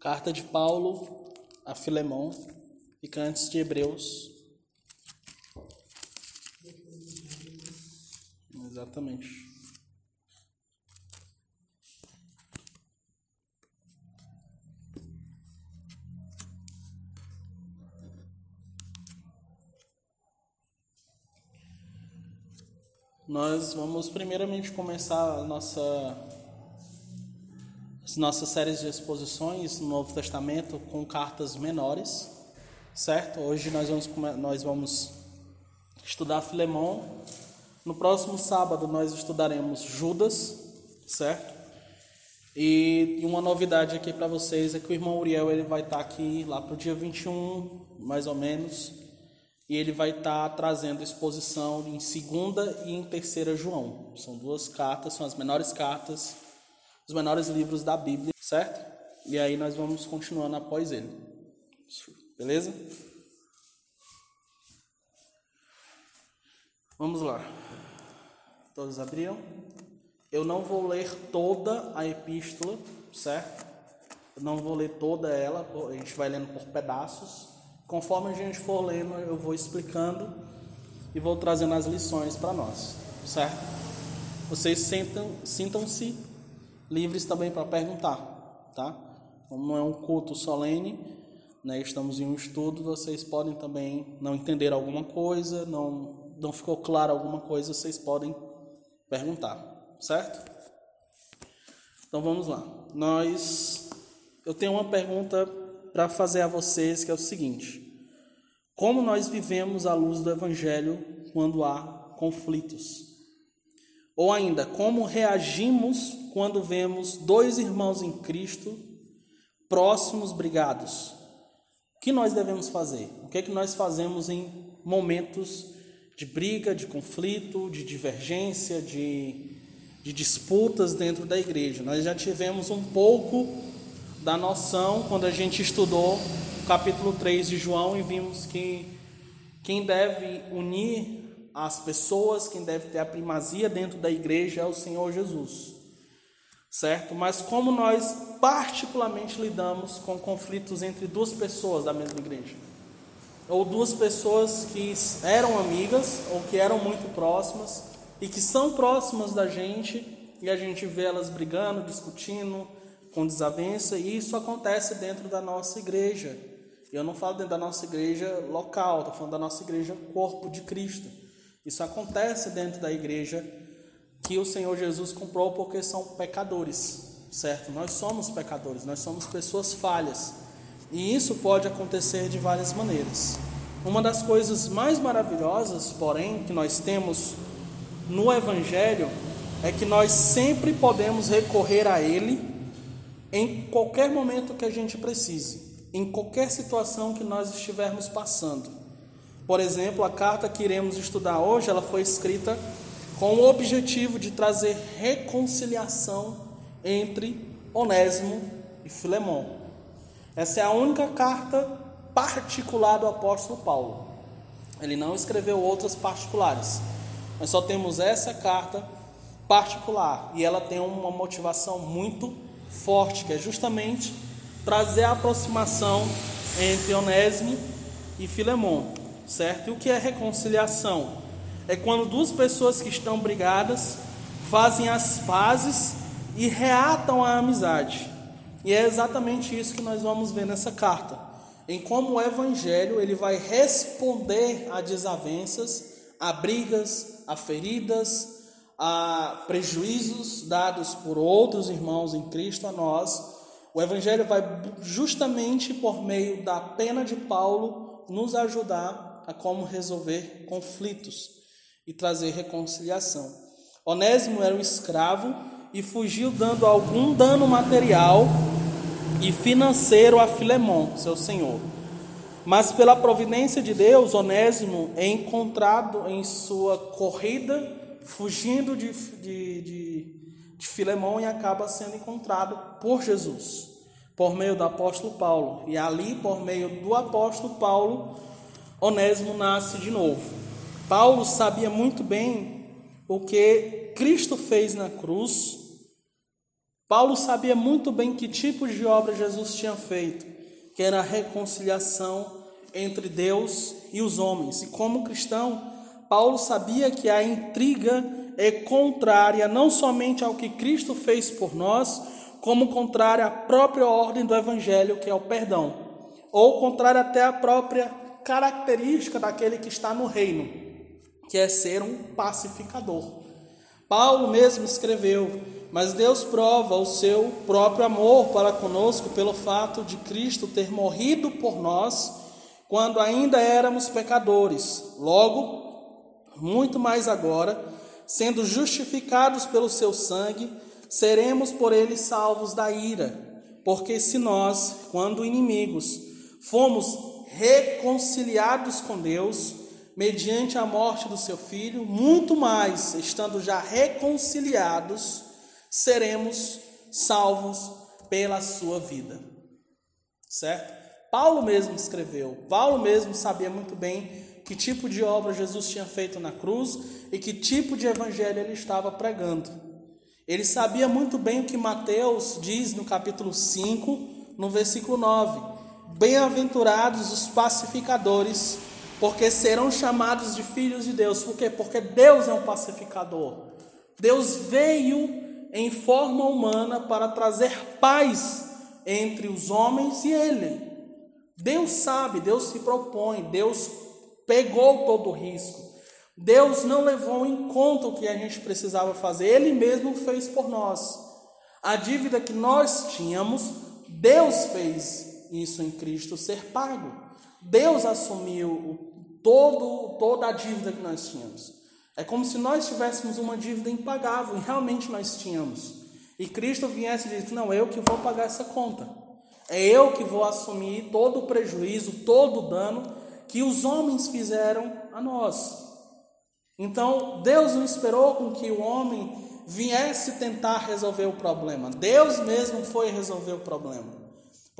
Carta de Paulo a Filemão, fica antes de Hebreus. Exatamente. Nós vamos primeiramente começar a nossa as nossas séries de exposições no Novo Testamento com cartas menores, certo? Hoje nós vamos nós vamos estudar Filemão. No próximo sábado nós estudaremos Judas, certo? E uma novidade aqui para vocês é que o irmão Uriel ele vai estar tá aqui lá para o dia 21, mais ou menos, e ele vai estar tá trazendo exposição em segunda e em terceira João. São duas cartas, são as menores cartas, os menores livros da Bíblia, certo? E aí nós vamos continuando após ele. Beleza? Vamos lá. Todos abriram? Eu não vou ler toda a epístola, certo? Eu não vou ler toda ela, a gente vai lendo por pedaços. Conforme a gente for lendo, eu vou explicando e vou trazendo as lições para nós, certo? Vocês sintam-se livres também para perguntar, tá? Como não é um culto solene, né, estamos em um estudo, vocês podem também não entender alguma coisa, não, não ficou claro alguma coisa, vocês podem perguntar, certo? Então vamos lá. Nós, eu tenho uma pergunta para fazer a vocês que é o seguinte: como nós vivemos à luz do Evangelho quando há conflitos? Ou ainda, como reagimos quando vemos dois irmãos em Cristo próximos brigados? O que nós devemos fazer? O que é que nós fazemos em momentos de briga, de conflito, de divergência, de, de disputas dentro da igreja? Nós já tivemos um pouco da noção quando a gente estudou o capítulo 3 de João e vimos que quem deve unir as pessoas, quem deve ter a primazia dentro da igreja é o Senhor Jesus. Certo? Mas como nós particularmente lidamos com conflitos entre duas pessoas da mesma igreja? Ou duas pessoas que eram amigas ou que eram muito próximas e que são próximas da gente e a gente vê elas brigando, discutindo, com desavença, e isso acontece dentro da nossa igreja. Eu não falo dentro da nossa igreja local, estou falando da nossa igreja corpo de Cristo. Isso acontece dentro da igreja que o Senhor Jesus comprou porque são pecadores, certo? Nós somos pecadores, nós somos pessoas falhas. E isso pode acontecer de várias maneiras. Uma das coisas mais maravilhosas, porém, que nós temos no Evangelho é que nós sempre podemos recorrer a Ele em qualquer momento que a gente precise, em qualquer situação que nós estivermos passando. Por exemplo, a carta que iremos estudar hoje, ela foi escrita com o objetivo de trazer reconciliação entre Onésimo e Filemão. Essa é a única carta particular do apóstolo Paulo. Ele não escreveu outras particulares. Nós só temos essa carta particular e ela tem uma motivação muito forte, que é justamente trazer a aproximação entre Onésimo e Filemão, certo? E o que é reconciliação? É quando duas pessoas que estão brigadas fazem as pazes e reatam a amizade. E é exatamente isso que nós vamos ver nessa carta. Em como o evangelho ele vai responder a desavenças, a brigas, a feridas, a prejuízos dados por outros irmãos em Cristo a nós, o Evangelho vai justamente por meio da pena de Paulo nos ajudar a como resolver conflitos e trazer reconciliação. Onésimo era um escravo e fugiu dando algum dano material e financeiro a Filemão, seu senhor. Mas pela providência de Deus, Onésimo é encontrado em sua corrida fugindo de, de, de, de Filemão e acaba sendo encontrado por Jesus, por meio do apóstolo Paulo. E ali, por meio do apóstolo Paulo, Onésimo nasce de novo. Paulo sabia muito bem o que Cristo fez na cruz Paulo sabia muito bem que tipo de obra Jesus tinha feito, que era a reconciliação entre Deus e os homens. E como cristão, Paulo sabia que a intriga é contrária não somente ao que Cristo fez por nós, como contrária à própria ordem do Evangelho, que é o perdão, ou contrária até à própria característica daquele que está no reino, que é ser um pacificador. Paulo mesmo escreveu: Mas Deus prova o seu próprio amor para conosco pelo fato de Cristo ter morrido por nós quando ainda éramos pecadores. Logo, muito mais agora, sendo justificados pelo seu sangue, seremos por ele salvos da ira. Porque se nós, quando inimigos, fomos reconciliados com Deus, mediante a morte do seu filho, muito mais, estando já reconciliados, seremos salvos pela sua vida. Certo? Paulo mesmo escreveu, Paulo mesmo sabia muito bem que tipo de obra Jesus tinha feito na cruz e que tipo de evangelho ele estava pregando. Ele sabia muito bem o que Mateus diz no capítulo 5, no versículo 9: Bem-aventurados os pacificadores, porque serão chamados de filhos de Deus. Por quê? Porque Deus é um pacificador. Deus veio em forma humana para trazer paz entre os homens e ele. Deus sabe, Deus se propõe, Deus pegou todo o risco. Deus não levou em conta o que a gente precisava fazer, Ele mesmo fez por nós. A dívida que nós tínhamos, Deus fez isso em Cristo ser pago. Deus assumiu todo, toda a dívida que nós tínhamos. É como se nós tivéssemos uma dívida impagável, e realmente nós tínhamos. E Cristo viesse e disse: Não, eu que vou pagar essa conta. É eu que vou assumir todo o prejuízo, todo o dano que os homens fizeram a nós. Então, Deus não esperou com que o homem viesse tentar resolver o problema. Deus mesmo foi resolver o problema.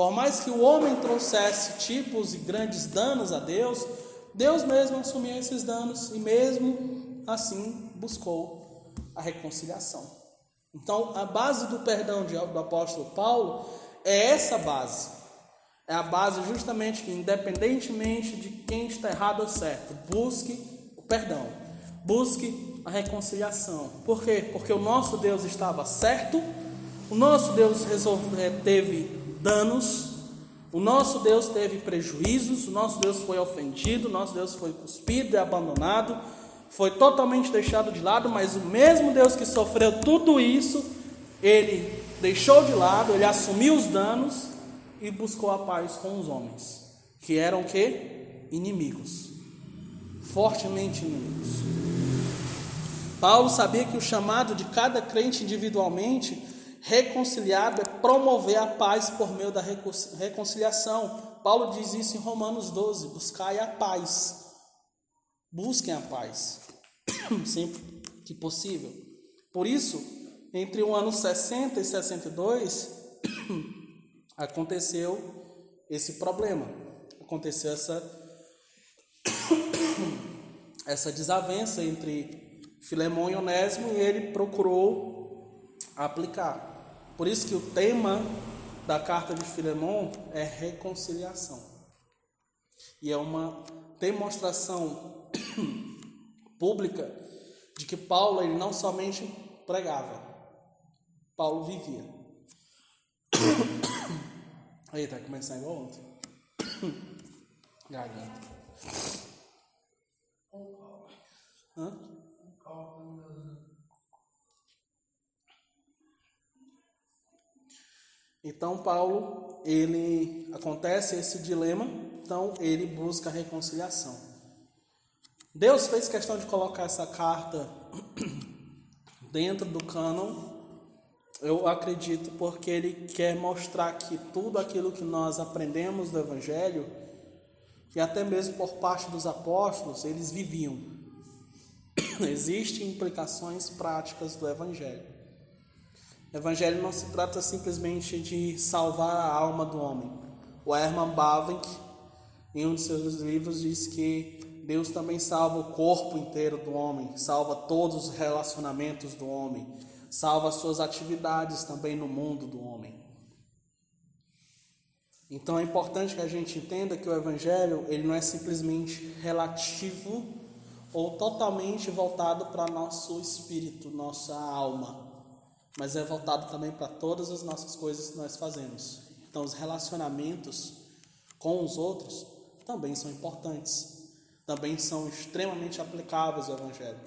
Por mais que o homem trouxesse tipos e grandes danos a Deus, Deus mesmo assumiu esses danos e mesmo assim buscou a reconciliação. Então, a base do perdão do apóstolo Paulo é essa base. É a base justamente que, independentemente de quem está errado ou certo, busque o perdão, busque a reconciliação. Por quê? Porque o nosso Deus estava certo, o nosso Deus resolve, eh, teve danos, o nosso Deus teve prejuízos, o nosso Deus foi ofendido, o nosso Deus foi cuspido e abandonado, foi totalmente deixado de lado, mas o mesmo Deus que sofreu tudo isso, ele deixou de lado, ele assumiu os danos e buscou a paz com os homens, que eram que? Inimigos, fortemente inimigos. Paulo sabia que o chamado de cada crente individualmente reconciliado é promover a paz por meio da reconciliação. Paulo diz isso em Romanos 12: buscai a paz. Busquem a paz, sempre que possível. Por isso, entre o ano 60 e 62, aconteceu esse problema, aconteceu essa essa desavença entre Filemão e Onésimo e ele procurou aplicar. Por isso que o tema da carta de Filemão é reconciliação. E é uma demonstração pública de que Paulo ele não somente pregava, Paulo vivia. Aí, tá começando igual ontem. Garganta. Hã? Então Paulo, ele acontece esse dilema, então ele busca a reconciliação. Deus fez questão de colocar essa carta dentro do cânon eu acredito porque ele quer mostrar que tudo aquilo que nós aprendemos do Evangelho, e até mesmo por parte dos apóstolos, eles viviam. Existem implicações práticas do Evangelho. O Evangelho não se trata simplesmente de salvar a alma do homem. O Herman Bavinck, em um de seus livros, diz que Deus também salva o corpo inteiro do homem, salva todos os relacionamentos do homem salva as suas atividades também no mundo do homem. Então é importante que a gente entenda que o evangelho, ele não é simplesmente relativo ou totalmente voltado para nosso espírito, nossa alma, mas é voltado também para todas as nossas coisas que nós fazemos. Então os relacionamentos com os outros também são importantes, também são extremamente aplicáveis ao evangelho.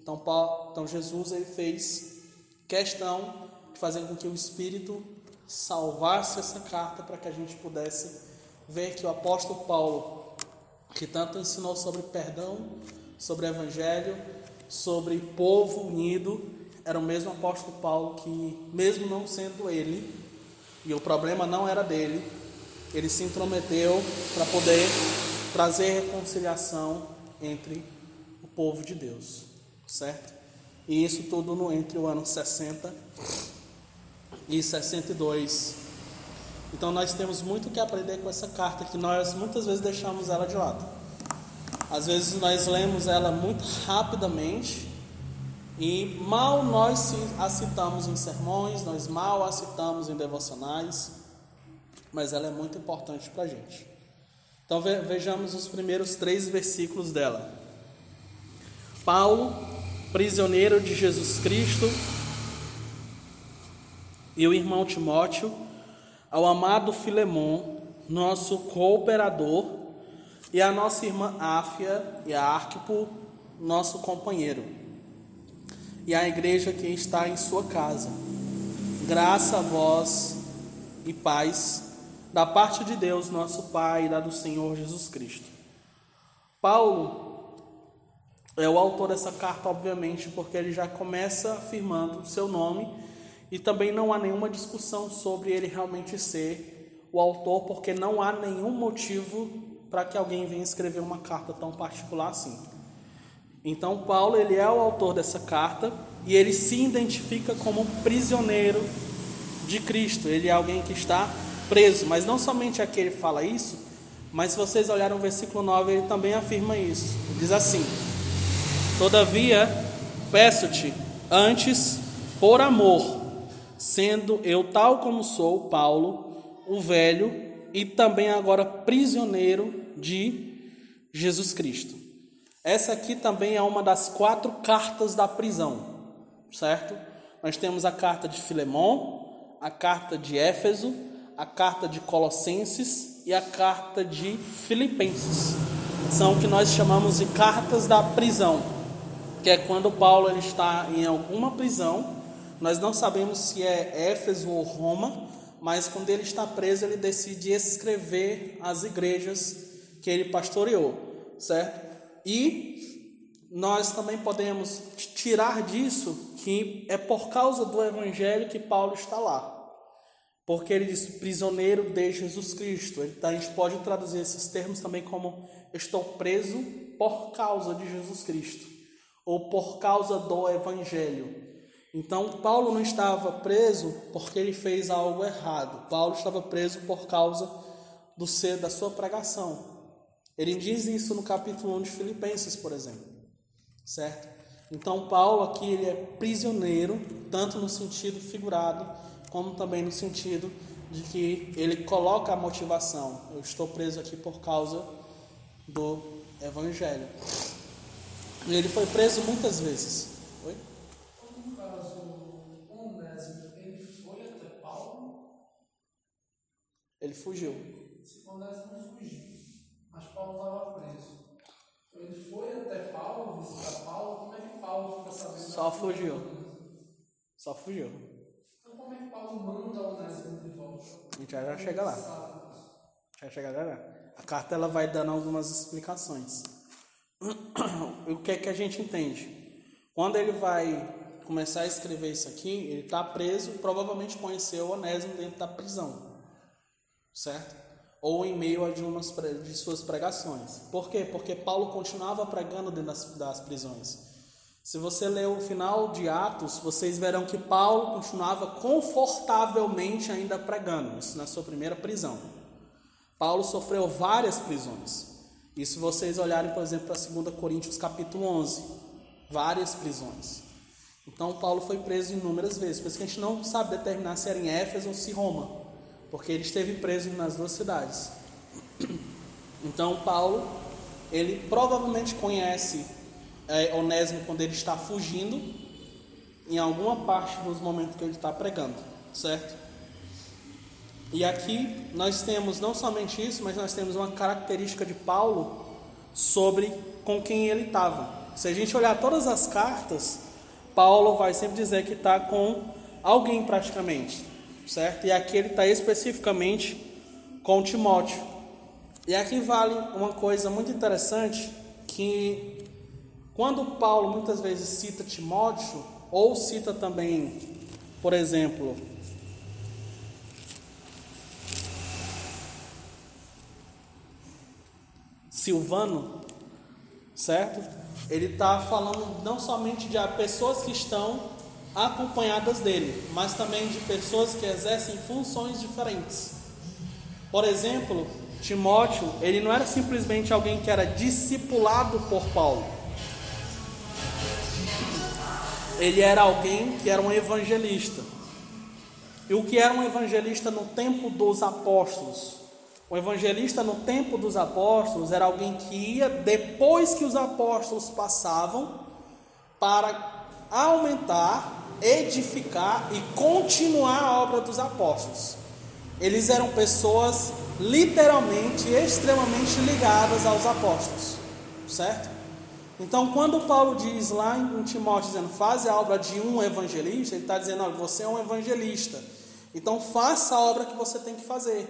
Então, Paulo, então Jesus ele fez questão de fazer com que o espírito salvasse essa carta para que a gente pudesse ver que o apóstolo Paulo, que tanto ensinou sobre perdão, sobre evangelho, sobre povo unido, era o mesmo apóstolo Paulo que, mesmo não sendo ele, e o problema não era dele, ele se intrometeu para poder trazer reconciliação entre o povo de Deus, certo? E isso tudo no, entre o ano 60 e 62. Então nós temos muito que aprender com essa carta que nós muitas vezes deixamos ela de lado. Às vezes nós lemos ela muito rapidamente e mal nós a citamos em sermões, nós mal a citamos em devocionais, mas ela é muito importante para a gente. Então vejamos os primeiros três versículos dela. Paulo, prisioneiro de Jesus Cristo, e o irmão Timóteo, ao amado Filemon, nosso cooperador, e a nossa irmã Áfia e a Arquipo, nosso companheiro, e a igreja que está em sua casa. Graça a vós e paz da parte de Deus, nosso Pai, e da do Senhor Jesus Cristo. Paulo é o autor dessa carta, obviamente, porque ele já começa afirmando o seu nome e também não há nenhuma discussão sobre ele realmente ser o autor, porque não há nenhum motivo para que alguém venha escrever uma carta tão particular assim. Então Paulo ele é o autor dessa carta e ele se identifica como prisioneiro de Cristo. Ele é alguém que está preso, mas não somente aqui ele fala isso, mas se vocês olharem o versículo 9, ele também afirma isso. Ele diz assim: Todavia, peço-te antes por amor sendo eu tal como sou, Paulo, o velho e também agora prisioneiro de Jesus Cristo. Essa aqui também é uma das quatro cartas da prisão, certo? Nós temos a carta de Filemão, a carta de Éfeso, a carta de Colossenses e a carta de Filipenses. São o que nós chamamos de cartas da prisão, que é quando Paulo ele está em alguma prisão nós não sabemos se é Éfeso ou Roma, mas quando ele está preso, ele decide escrever as igrejas que ele pastoreou, certo? E nós também podemos tirar disso que é por causa do evangelho que Paulo está lá. Porque ele diz prisioneiro de Jesus Cristo. Então a gente pode traduzir esses termos também como estou preso por causa de Jesus Cristo ou por causa do evangelho. Então, Paulo não estava preso porque ele fez algo errado. Paulo estava preso por causa do ser da sua pregação. Ele diz isso no capítulo 1 de Filipenses, por exemplo. Certo? Então, Paulo aqui ele é prisioneiro, tanto no sentido figurado, como também no sentido de que ele coloca a motivação. Eu estou preso aqui por causa do evangelho. E ele foi preso muitas vezes. Ele fugiu. Se Onésimo fugiu, mas Paulo estava preso. Ele foi até Paulo, visitar Paulo, como é que Paulo fica sabendo? Só fugiu. Só fugiu. Então como é que Paulo manda Onésimo de volta? A gente já, já chega lá. Já chega já, já. A carta ela vai dando algumas explicações. o que é que a gente entende? Quando ele vai começar a escrever isso aqui, ele está preso, provavelmente conheceu Onésimo dentro da prisão certo? Ou em meio a de, umas, de suas pregações. Por quê? Porque Paulo continuava pregando dentro das, das prisões. Se você ler o final de Atos, vocês verão que Paulo continuava confortavelmente ainda pregando, isso na sua primeira prisão. Paulo sofreu várias prisões. E se vocês olharem, por exemplo, para 2 Coríntios capítulo 11, várias prisões. Então Paulo foi preso inúmeras vezes, por isso que a gente não sabe determinar se era em Éfeso ou se Roma, porque ele esteve preso nas duas cidades. Então Paulo, ele provavelmente conhece é, Onésimo quando ele está fugindo, em alguma parte dos momentos que ele está pregando, certo? E aqui nós temos não somente isso, mas nós temos uma característica de Paulo sobre com quem ele estava. Se a gente olhar todas as cartas, Paulo vai sempre dizer que está com alguém praticamente, certo? E aqui ele está especificamente com Timóteo. E aqui vale uma coisa muito interessante que quando Paulo muitas vezes cita Timóteo ou cita também, por exemplo, Silvano, certo? Ele está falando não somente de pessoas que estão acompanhadas dele, mas também de pessoas que exercem funções diferentes. Por exemplo, Timóteo, ele não era simplesmente alguém que era discipulado por Paulo. Ele era alguém que era um evangelista. E o que era um evangelista no tempo dos apóstolos? O evangelista no tempo dos apóstolos era alguém que ia depois que os apóstolos passavam para aumentar, edificar e continuar a obra dos apóstolos. Eles eram pessoas literalmente extremamente ligadas aos apóstolos, certo? Então, quando Paulo diz lá em Timóteo, dizendo, faz a obra de um evangelista, ele está dizendo, olha, você é um evangelista, então faça a obra que você tem que fazer.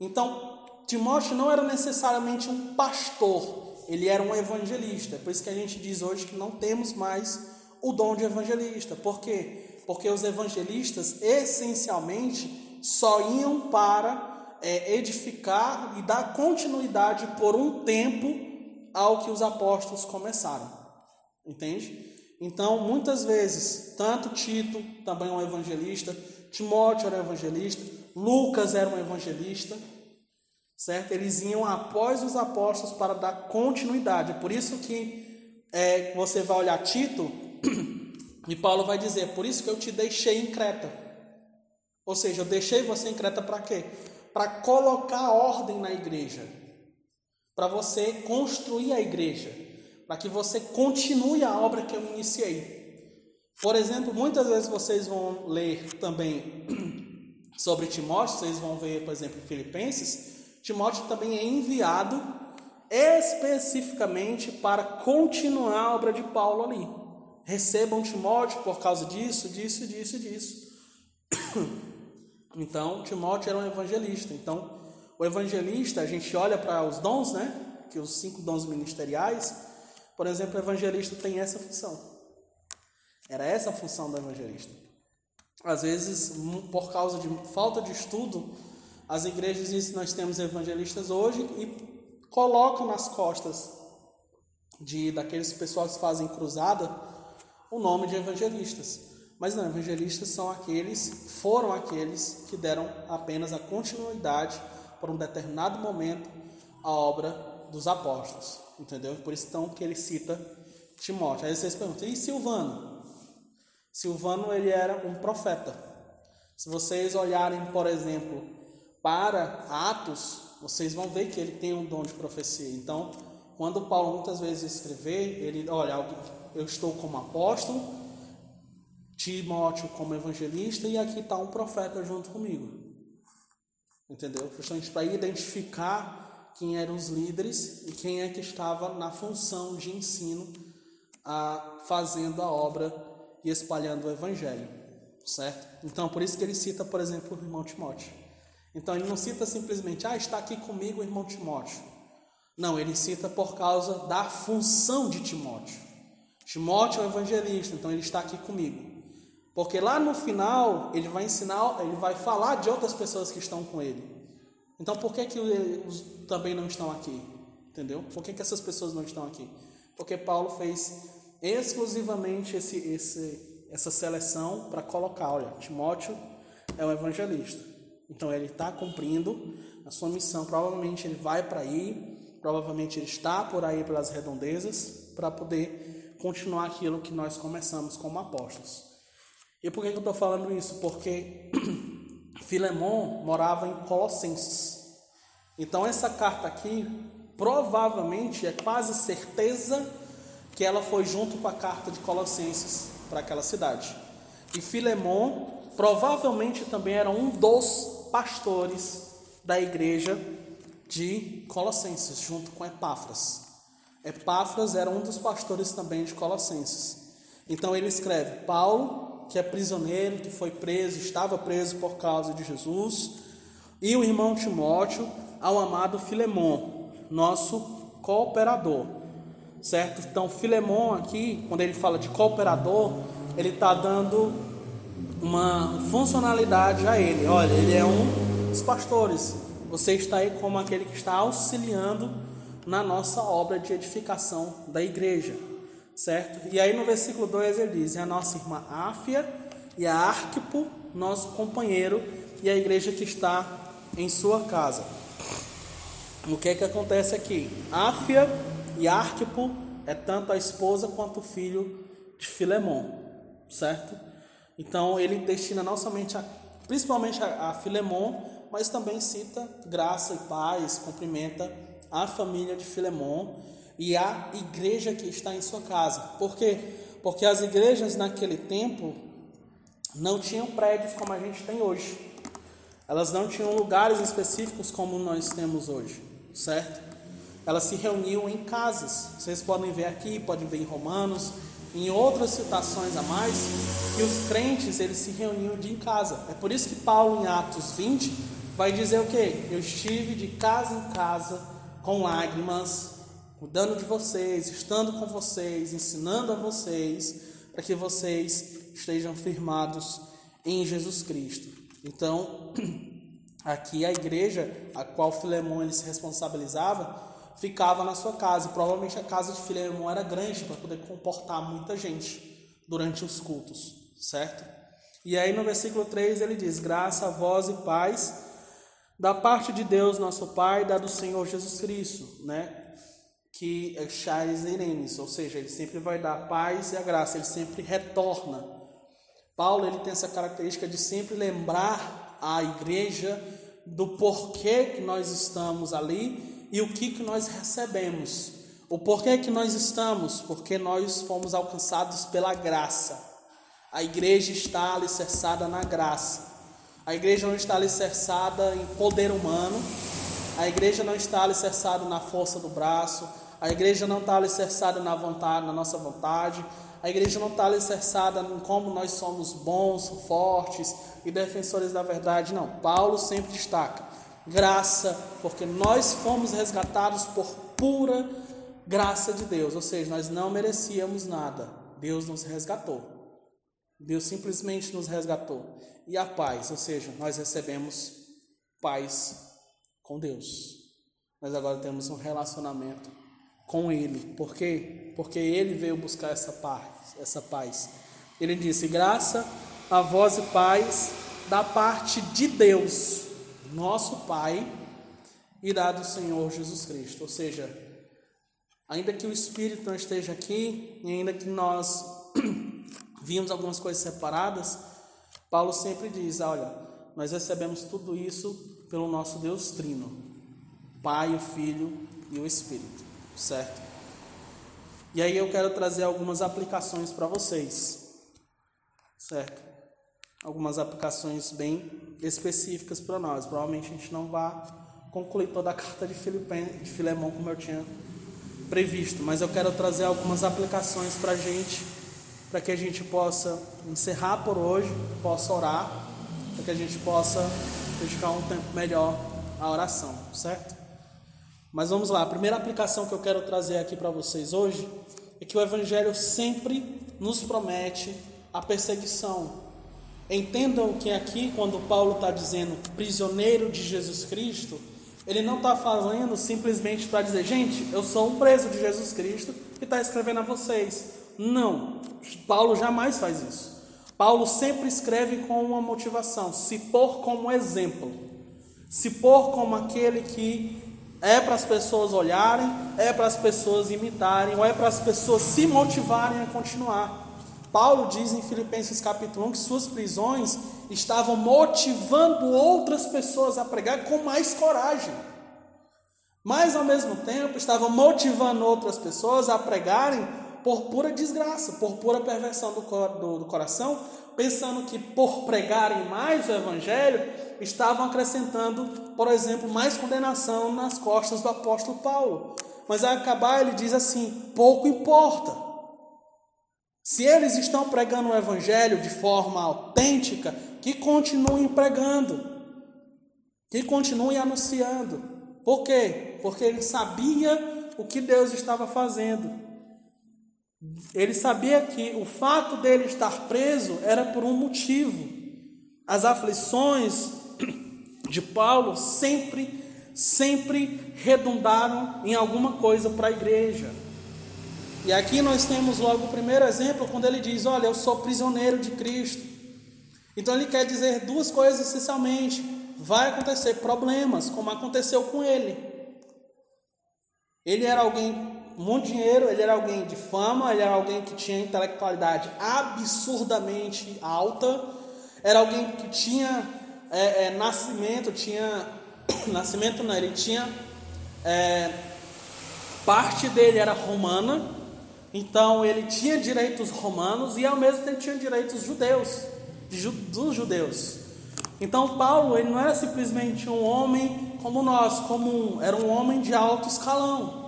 Então, Timóteo não era necessariamente um pastor, ele era um evangelista. É por isso que a gente diz hoje que não temos mais o dom de evangelista. Por quê? Porque os evangelistas, essencialmente, só iam para é, edificar e dar continuidade por um tempo ao que os apóstolos começaram. Entende? Então, muitas vezes, tanto Tito, também é um evangelista, Timóteo era um evangelista, Lucas era um evangelista, certo? Eles iam após os apóstolos para dar continuidade. Por isso que é, você vai olhar Tito e Paulo vai dizer: por isso que eu te deixei em Creta. Ou seja, eu deixei você em Creta para quê? Para colocar ordem na igreja, para você construir a igreja, para que você continue a obra que eu iniciei. Por exemplo, muitas vezes vocês vão ler também sobre Timóteo, vocês vão ver, por exemplo, Filipenses, Timóteo também é enviado especificamente para continuar a obra de Paulo ali. Recebam Timóteo por causa disso, disso, disso, disso. Então, Timóteo era um evangelista. Então, o evangelista, a gente olha para os dons, né? Que os cinco dons ministeriais, por exemplo, o evangelista tem essa função. Era essa a função do evangelista. Às vezes, por causa de falta de estudo, as igrejas dizem que nós temos evangelistas hoje e colocam nas costas de daqueles pessoas que fazem cruzada o nome de evangelistas. Mas não, evangelistas são aqueles, foram aqueles que deram apenas a continuidade por um determinado momento à obra dos apóstolos. Entendeu? Por isso então que ele cita Timóteo. Aí vocês perguntam, e Silvano? Silvano ele era um profeta. Se vocês olharem, por exemplo, para Atos, vocês vão ver que ele tem um dom de profecia. Então, quando Paulo muitas vezes escrever, ele, olha, eu estou como apóstolo, Timóteo como evangelista e aqui está um profeta junto comigo. Entendeu? Justamente para identificar quem eram os líderes e quem é que estava na função de ensino, a, fazendo a obra e espalhando o evangelho, certo? Então, por isso que ele cita, por exemplo, o irmão Timóteo. Então ele não cita simplesmente, ah, está aqui comigo o irmão Timóteo. Não, ele cita por causa da função de Timóteo. Timóteo é um evangelista, então ele está aqui comigo. Porque lá no final ele vai ensinar, ele vai falar de outras pessoas que estão com ele. Então por que, que os também não estão aqui? Entendeu? Por que, que essas pessoas não estão aqui? Porque Paulo fez exclusivamente esse, esse, essa seleção para colocar, olha, Timóteo é um evangelista. Então ele está cumprindo a sua missão. Provavelmente ele vai para aí, provavelmente ele está por aí pelas redondezas para poder continuar aquilo que nós começamos como apóstolos. E por que eu estou falando isso? Porque Filemon morava em Colossenses. Então essa carta aqui, provavelmente, é quase certeza que ela foi junto com a carta de Colossenses para aquela cidade. E Filemon provavelmente também era um dos pastores da igreja de Colossenses, junto com Epáfras. Epáfras era um dos pastores também de Colossenses. Então ele escreve: Paulo, que é prisioneiro, que foi preso, estava preso por causa de Jesus, e o irmão Timóteo, ao amado Filemon, nosso cooperador. Certo? Então, Filemon aqui, quando ele fala de cooperador, ele está dando uma funcionalidade a ele. Olha, ele é um dos pastores. Você está aí como aquele que está auxiliando na nossa obra de edificação da igreja, certo? E aí no versículo 2 ele diz: a nossa irmã Áfia e a Arquipo, nosso companheiro, e a igreja que está em sua casa. O que é que acontece aqui? Áfia e Arquipo é tanto a esposa quanto o filho de Filemon, certo? Então ele destina não somente a, principalmente a, a Filemon, mas também cita graça e paz, cumprimenta a família de Filemon e a igreja que está em sua casa. Por quê? Porque as igrejas naquele tempo não tinham prédios como a gente tem hoje. Elas não tinham lugares específicos como nós temos hoje, certo? Elas se reuniam em casas. Vocês podem ver aqui, podem ver em Romanos, em outras citações a mais, que os crentes eles se reuniam de em casa. É por isso que Paulo em Atos 20 vai dizer o quê? Eu estive de casa em casa com lágrimas, cuidando de vocês, estando com vocês, ensinando a vocês, para que vocês estejam firmados em Jesus Cristo. Então, aqui a igreja a qual Filemão ele se responsabilizava ficava na sua casa. Provavelmente a casa de Filemão era grande para poder comportar muita gente durante os cultos, certo? E aí no versículo 3 ele diz: Graça a vós e paz da parte de Deus, nosso Pai, da do Senhor Jesus Cristo, né? Que é Charis Irenes, ou seja, ele sempre vai dar paz e a graça, ele sempre retorna. Paulo ele tem essa característica de sempre lembrar a igreja do porquê que nós estamos ali e o que, que nós recebemos. O porquê que nós estamos? Porque nós fomos alcançados pela graça. A igreja está alicerçada na graça. A igreja não está alicerçada em poder humano. A igreja não está alicerçada na força do braço. A igreja não está alicerçada na vontade, na nossa vontade. A igreja não está alicerçada em como nós somos bons, fortes e defensores da verdade. Não. Paulo sempre destaca graça, porque nós fomos resgatados por pura graça de Deus. Ou seja, nós não merecíamos nada. Deus nos resgatou. Deus simplesmente nos resgatou. E a paz, ou seja, nós recebemos paz com Deus. Nós agora temos um relacionamento com Ele. Por quê? Porque Ele veio buscar essa paz, essa paz. Ele disse: graça a vós e paz da parte de Deus, nosso Pai, e da do Senhor Jesus Cristo. Ou seja, ainda que o Espírito não esteja aqui, e ainda que nós vimos algumas coisas separadas, Paulo sempre diz: olha, nós recebemos tudo isso pelo nosso Deus Trino, Pai, o Filho e o Espírito, certo? E aí eu quero trazer algumas aplicações para vocês, certo? Algumas aplicações bem específicas para nós. Provavelmente a gente não vai concluir toda a carta de, Filipen, de Filemão como eu tinha previsto, mas eu quero trazer algumas aplicações para a gente para que a gente possa encerrar por hoje, possa orar, para que a gente possa dedicar um tempo melhor à oração, certo? Mas vamos lá, a primeira aplicação que eu quero trazer aqui para vocês hoje é que o Evangelho sempre nos promete a perseguição. Entendam que aqui, quando Paulo está dizendo prisioneiro de Jesus Cristo, ele não está falando simplesmente para dizer, gente, eu sou um preso de Jesus Cristo e está escrevendo a vocês. Não, Paulo jamais faz isso. Paulo sempre escreve com uma motivação: se pôr como exemplo, se pôr como aquele que É para as pessoas olharem, é para as pessoas imitarem, ou é para as pessoas se motivarem a continuar. Paulo diz em Filipenses capítulo 1 que suas prisões estavam motivando outras pessoas a pregar com mais coragem. Mas ao mesmo tempo estavam motivando outras pessoas a pregarem por pura desgraça, por pura perversão do, do, do coração, pensando que por pregarem mais o Evangelho, estavam acrescentando, por exemplo, mais condenação nas costas do apóstolo Paulo. Mas ao acabar, ele diz assim: pouco importa. Se eles estão pregando o Evangelho de forma autêntica, que continuem pregando, que continuem anunciando. Por quê? Porque ele sabia o que Deus estava fazendo. Ele sabia que o fato dele estar preso era por um motivo. As aflições de Paulo sempre, sempre redundaram em alguma coisa para a igreja. E aqui nós temos logo o primeiro exemplo, quando ele diz: Olha, eu sou prisioneiro de Cristo. Então ele quer dizer duas coisas essencialmente: vai acontecer problemas, como aconteceu com ele. Ele era alguém muito dinheiro, ele era alguém de fama, ele era alguém que tinha intelectualidade absurdamente alta, era alguém que tinha é, é, nascimento, tinha nascimento não, ele tinha é, parte dele era romana, então ele tinha direitos romanos e ao mesmo tempo tinha direitos judeus, dos judeus. Então Paulo ele não era simplesmente um homem como nós, comum, era um homem de alto escalão.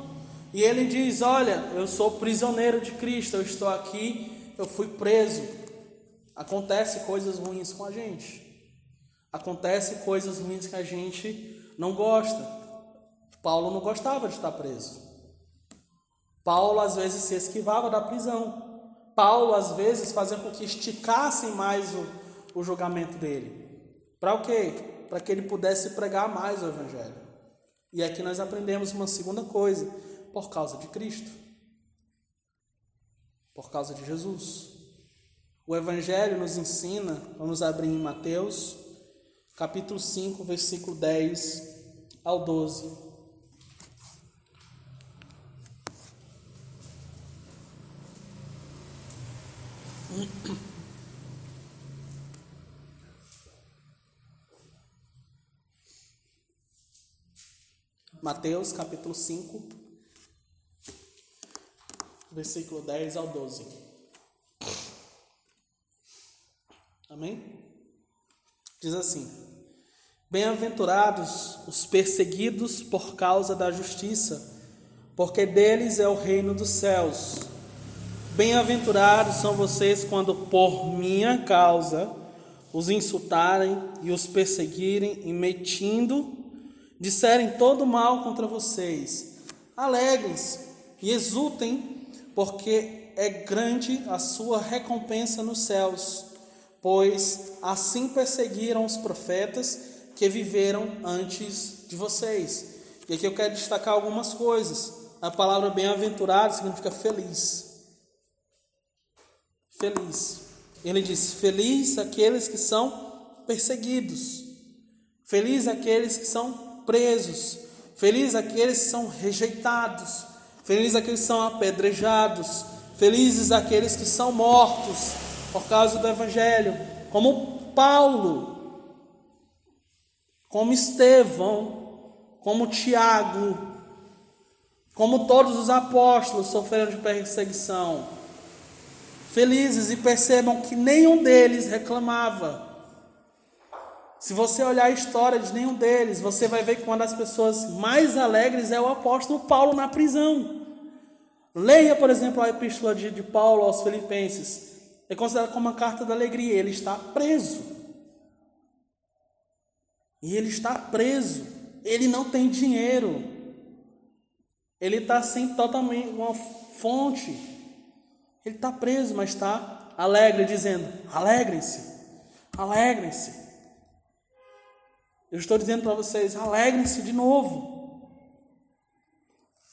E ele diz: Olha, eu sou prisioneiro de Cristo, eu estou aqui, eu fui preso. Acontece coisas ruins com a gente. Acontece coisas ruins que a gente não gosta. Paulo não gostava de estar preso. Paulo às vezes se esquivava da prisão. Paulo às vezes fazia com que esticassem mais o, o julgamento dele. Para o quê? Para que ele pudesse pregar mais o Evangelho. E aqui nós aprendemos uma segunda coisa por causa de Cristo, por causa de Jesus. O Evangelho nos ensina, vamos abrir em Mateus, capítulo 5, versículo 10 ao 12. Mateus capítulo 5, versículo 10 ao 12. Amém? Diz assim: Bem-aventurados os perseguidos por causa da justiça, porque deles é o reino dos céus. Bem-aventurados são vocês quando por minha causa os insultarem e os perseguirem, e metindo, disserem todo mal contra vocês. Alegrem-se e exultem, porque é grande a sua recompensa nos céus, pois assim perseguiram os profetas que viveram antes de vocês. E aqui eu quero destacar algumas coisas. A palavra bem-aventurado significa feliz. Feliz. Ele diz: Feliz aqueles que são perseguidos, feliz aqueles que são presos, feliz aqueles que são rejeitados, Felizes aqueles que são apedrejados, felizes aqueles que são mortos por causa do Evangelho, como Paulo, como Estevão, como Tiago, como todos os apóstolos sofreram de perseguição. Felizes e percebam que nenhum deles reclamava. Se você olhar a história de nenhum deles, você vai ver que uma das pessoas mais alegres é o apóstolo Paulo na prisão. Leia, por exemplo, a epístola de, de Paulo aos Filipenses. É considerada como uma carta da alegria. Ele está preso. E ele está preso. Ele não tem dinheiro. Ele está sem totalmente uma fonte. Ele está preso, mas está alegre, dizendo: alegrem-se, alegrem-se. Eu estou dizendo para vocês: alegrem-se de novo.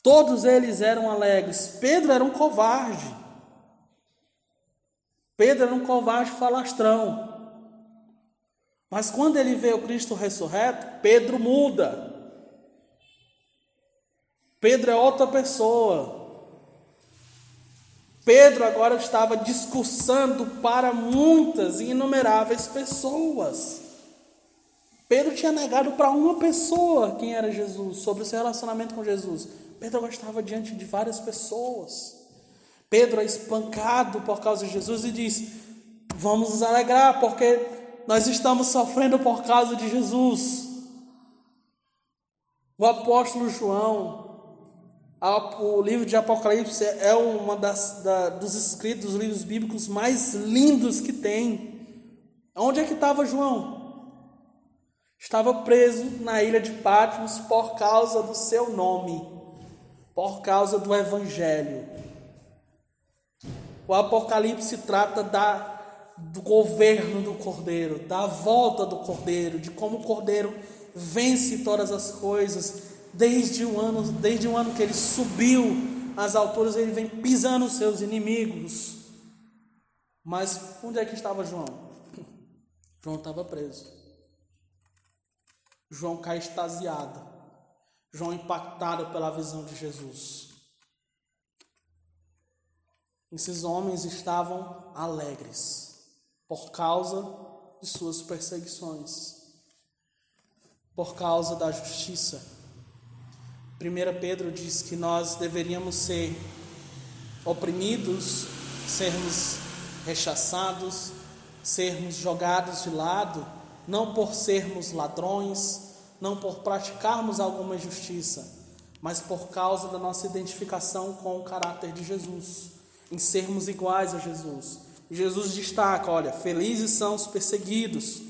Todos eles eram alegres. Pedro era um covarde. Pedro era um covarde falastrão. Mas quando ele vê o Cristo ressurreto, Pedro muda. Pedro é outra pessoa. Pedro agora estava discursando para muitas e inumeráveis pessoas. Pedro tinha negado para uma pessoa quem era Jesus, sobre o seu relacionamento com Jesus. Pedro agora estava diante de várias pessoas. Pedro é espancado por causa de Jesus e diz: Vamos nos alegrar, porque nós estamos sofrendo por causa de Jesus. O apóstolo João, o livro de Apocalipse é das da, dos escritos, dos livros bíblicos mais lindos que tem. Onde é que estava João? Estava preso na ilha de Patmos por causa do seu nome, por causa do Evangelho. O Apocalipse trata da, do governo do Cordeiro, da volta do Cordeiro, de como o Cordeiro vence todas as coisas Desde o ano, desde o ano que ele subiu às alturas, ele vem pisando os seus inimigos. Mas onde é que estava João? João estava preso. João cai extasiado. João impactado pela visão de Jesus. Esses homens estavam alegres por causa de suas perseguições, por causa da justiça 1 Pedro diz que nós deveríamos ser oprimidos, sermos rechaçados, sermos jogados de lado, não por sermos ladrões, não por praticarmos alguma justiça, mas por causa da nossa identificação com o caráter de Jesus, em sermos iguais a Jesus. Jesus destaca: olha, felizes são os perseguidos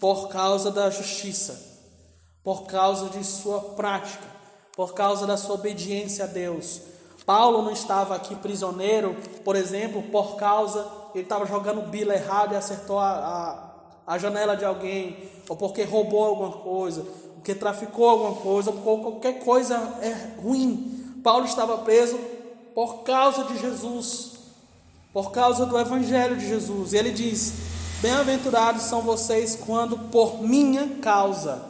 por causa da justiça, por causa de sua prática por causa da sua obediência a Deus. Paulo não estava aqui prisioneiro, por exemplo, por causa ele estava jogando bila errado e acertou a, a, a janela de alguém, ou porque roubou alguma coisa, porque traficou alguma coisa, ou qualquer coisa é ruim. Paulo estava preso por causa de Jesus, por causa do Evangelho de Jesus. E ele diz: Bem-aventurados são vocês quando por minha causa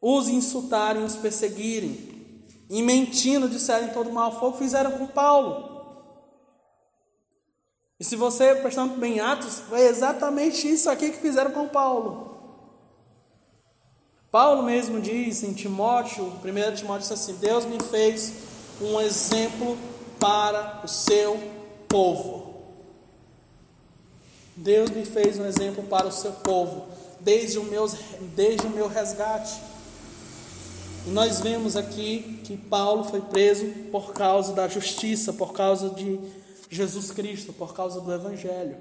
os insultarem, os perseguirem, e mentindo disserem todo mal. Foi o que fizeram com Paulo. E se você prestando bem Atos, foi exatamente isso aqui que fizeram com Paulo. Paulo mesmo diz em Timóteo, 1 Timóteo diz assim: Deus me fez um exemplo para o seu povo. Deus me fez um exemplo para o seu povo, desde o meu, desde o meu resgate. E nós vemos aqui que Paulo foi preso por causa da justiça, por causa de Jesus Cristo, por causa do Evangelho.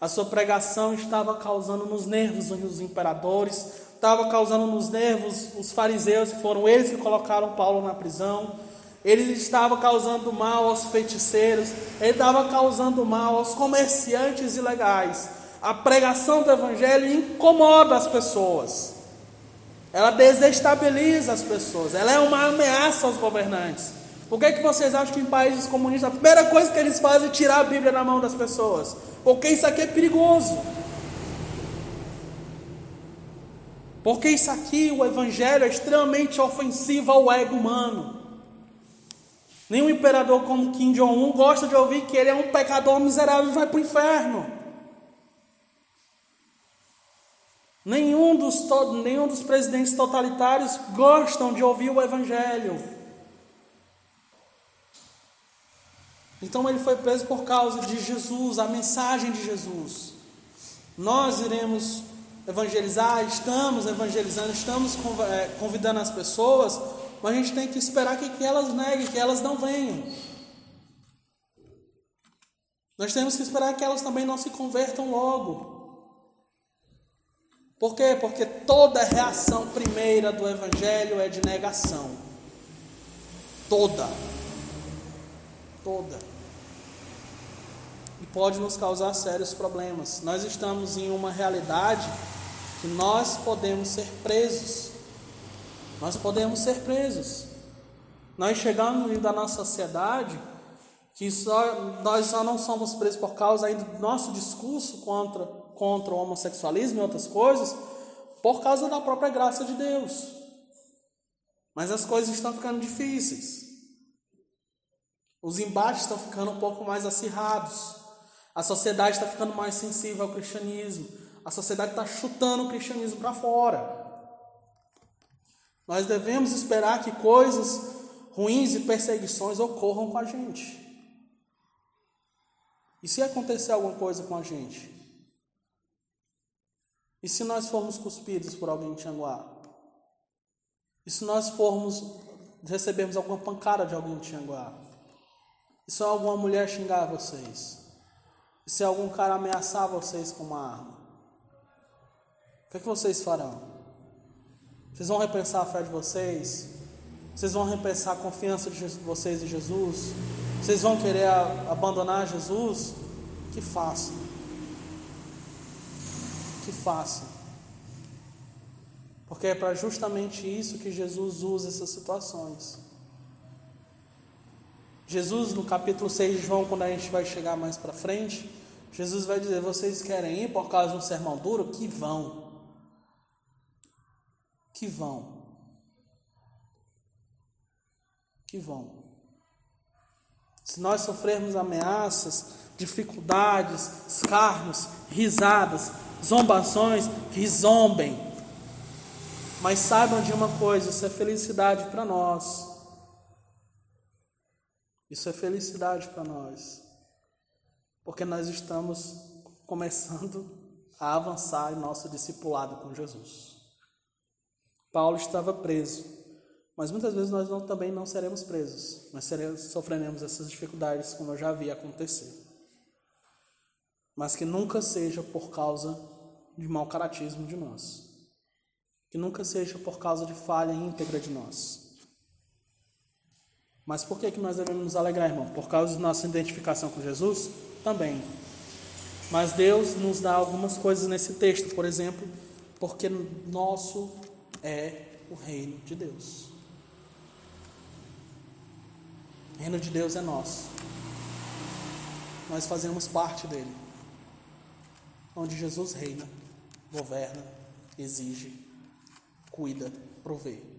A sua pregação estava causando nos nervos os imperadores, estava causando nos nervos os fariseus, que foram eles que colocaram Paulo na prisão. Ele estava causando mal aos feiticeiros, ele estava causando mal aos comerciantes ilegais. A pregação do Evangelho incomoda as pessoas. Ela desestabiliza as pessoas. Ela é uma ameaça aos governantes. Por que, que vocês acham que em países comunistas a primeira coisa que eles fazem é tirar a Bíblia na mão das pessoas? Porque isso aqui é perigoso. Porque isso aqui, o Evangelho, é extremamente ofensivo ao ego humano. Nenhum imperador como Kim Jong-un gosta de ouvir que ele é um pecador miserável e vai para o inferno. Nenhum dos, nenhum dos presidentes totalitários gostam de ouvir o Evangelho. Então ele foi preso por causa de Jesus, a mensagem de Jesus. Nós iremos evangelizar, estamos evangelizando, estamos é, convidando as pessoas, mas a gente tem que esperar que, que elas neguem, que elas não venham. Nós temos que esperar que elas também não se convertam logo. Por quê? Porque toda reação primeira do Evangelho é de negação. Toda. Toda. Pode nos causar sérios problemas. Nós estamos em uma realidade que nós podemos ser presos. Nós podemos ser presos. Nós chegamos da nossa sociedade que só, nós só não somos presos por causa ainda do nosso discurso contra contra o homossexualismo e outras coisas por causa da própria graça de Deus. Mas as coisas estão ficando difíceis. Os embates estão ficando um pouco mais acirrados. A sociedade está ficando mais sensível ao cristianismo. A sociedade está chutando o cristianismo para fora. Nós devemos esperar que coisas ruins e perseguições ocorram com a gente. E se acontecer alguma coisa com a gente? E se nós formos cuspidos por alguém em Tianguá? E se nós formos recebermos alguma pancada de alguém em Tianguá? E se alguma mulher xingar vocês? Se algum cara ameaçar vocês com uma arma? O que, é que vocês farão? Vocês vão repensar a fé de vocês? Vocês vão repensar a confiança de vocês em Jesus? Vocês vão querer abandonar Jesus? Que façam. Que façam. Porque é para justamente isso que Jesus usa essas situações. Jesus, no capítulo 6 de João, quando a gente vai chegar mais para frente, Jesus vai dizer: Vocês querem ir por causa de um sermão duro? Que vão que vão. Que vão. Se nós sofrermos ameaças, dificuldades, escarnos, risadas, zombações, que zombem. Mas saibam de uma coisa: isso é felicidade para nós. Isso é felicidade para nós. Porque nós estamos começando a avançar em nosso discipulado com Jesus. Paulo estava preso. Mas muitas vezes nós não, também não seremos presos, mas seremos, sofreremos essas dificuldades, como eu já vi acontecer. Mas que nunca seja por causa de mau caratismo de nós. Que nunca seja por causa de falha íntegra de nós. Mas por que, que nós devemos nos alegrar, irmão? Por causa de nossa identificação com Jesus? Também. Mas Deus nos dá algumas coisas nesse texto, por exemplo, porque nosso é o reino de Deus. O reino de Deus é nosso. Nós fazemos parte dele. Onde Jesus reina, governa, exige, cuida, provê.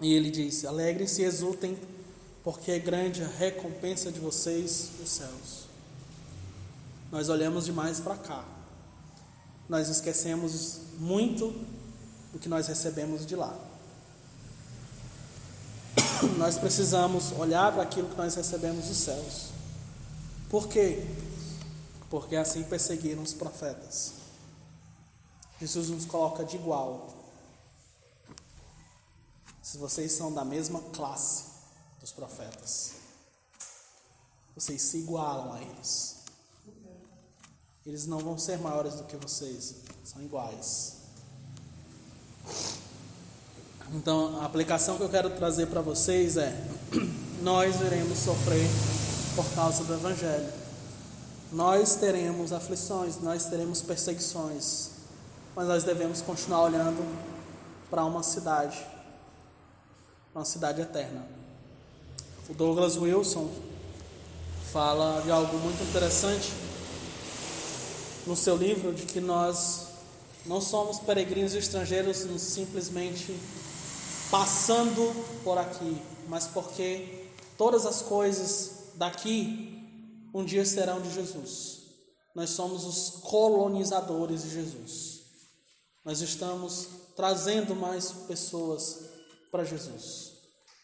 E ele disse: Alegrem-se e exultem, porque é grande a recompensa de vocês nos céus. Nós olhamos demais para cá nós esquecemos muito do que nós recebemos de lá. Nós precisamos olhar para aquilo que nós recebemos dos céus. Por quê? Porque assim perseguiram os profetas. Jesus nos coloca de igual. Se vocês são da mesma classe dos profetas, vocês se igualam a eles. Eles não vão ser maiores do que vocês, são iguais. Então, a aplicação que eu quero trazer para vocês é: nós iremos sofrer por causa do Evangelho. Nós teremos aflições, nós teremos perseguições, mas nós devemos continuar olhando para uma cidade, uma cidade eterna. O Douglas Wilson fala de algo muito interessante no seu livro de que nós não somos peregrinos estrangeiros simplesmente passando por aqui, mas porque todas as coisas daqui um dia serão de Jesus. Nós somos os colonizadores de Jesus. Nós estamos trazendo mais pessoas para Jesus.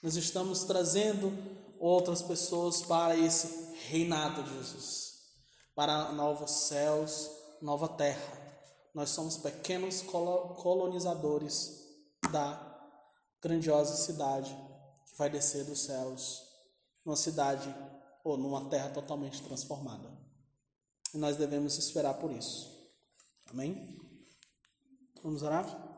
Nós estamos trazendo outras pessoas para esse reinado de Jesus para novos céus, nova terra. Nós somos pequenos colonizadores da grandiosa cidade que vai descer dos céus, numa cidade ou numa terra totalmente transformada. E nós devemos esperar por isso. Amém? Vamos orar?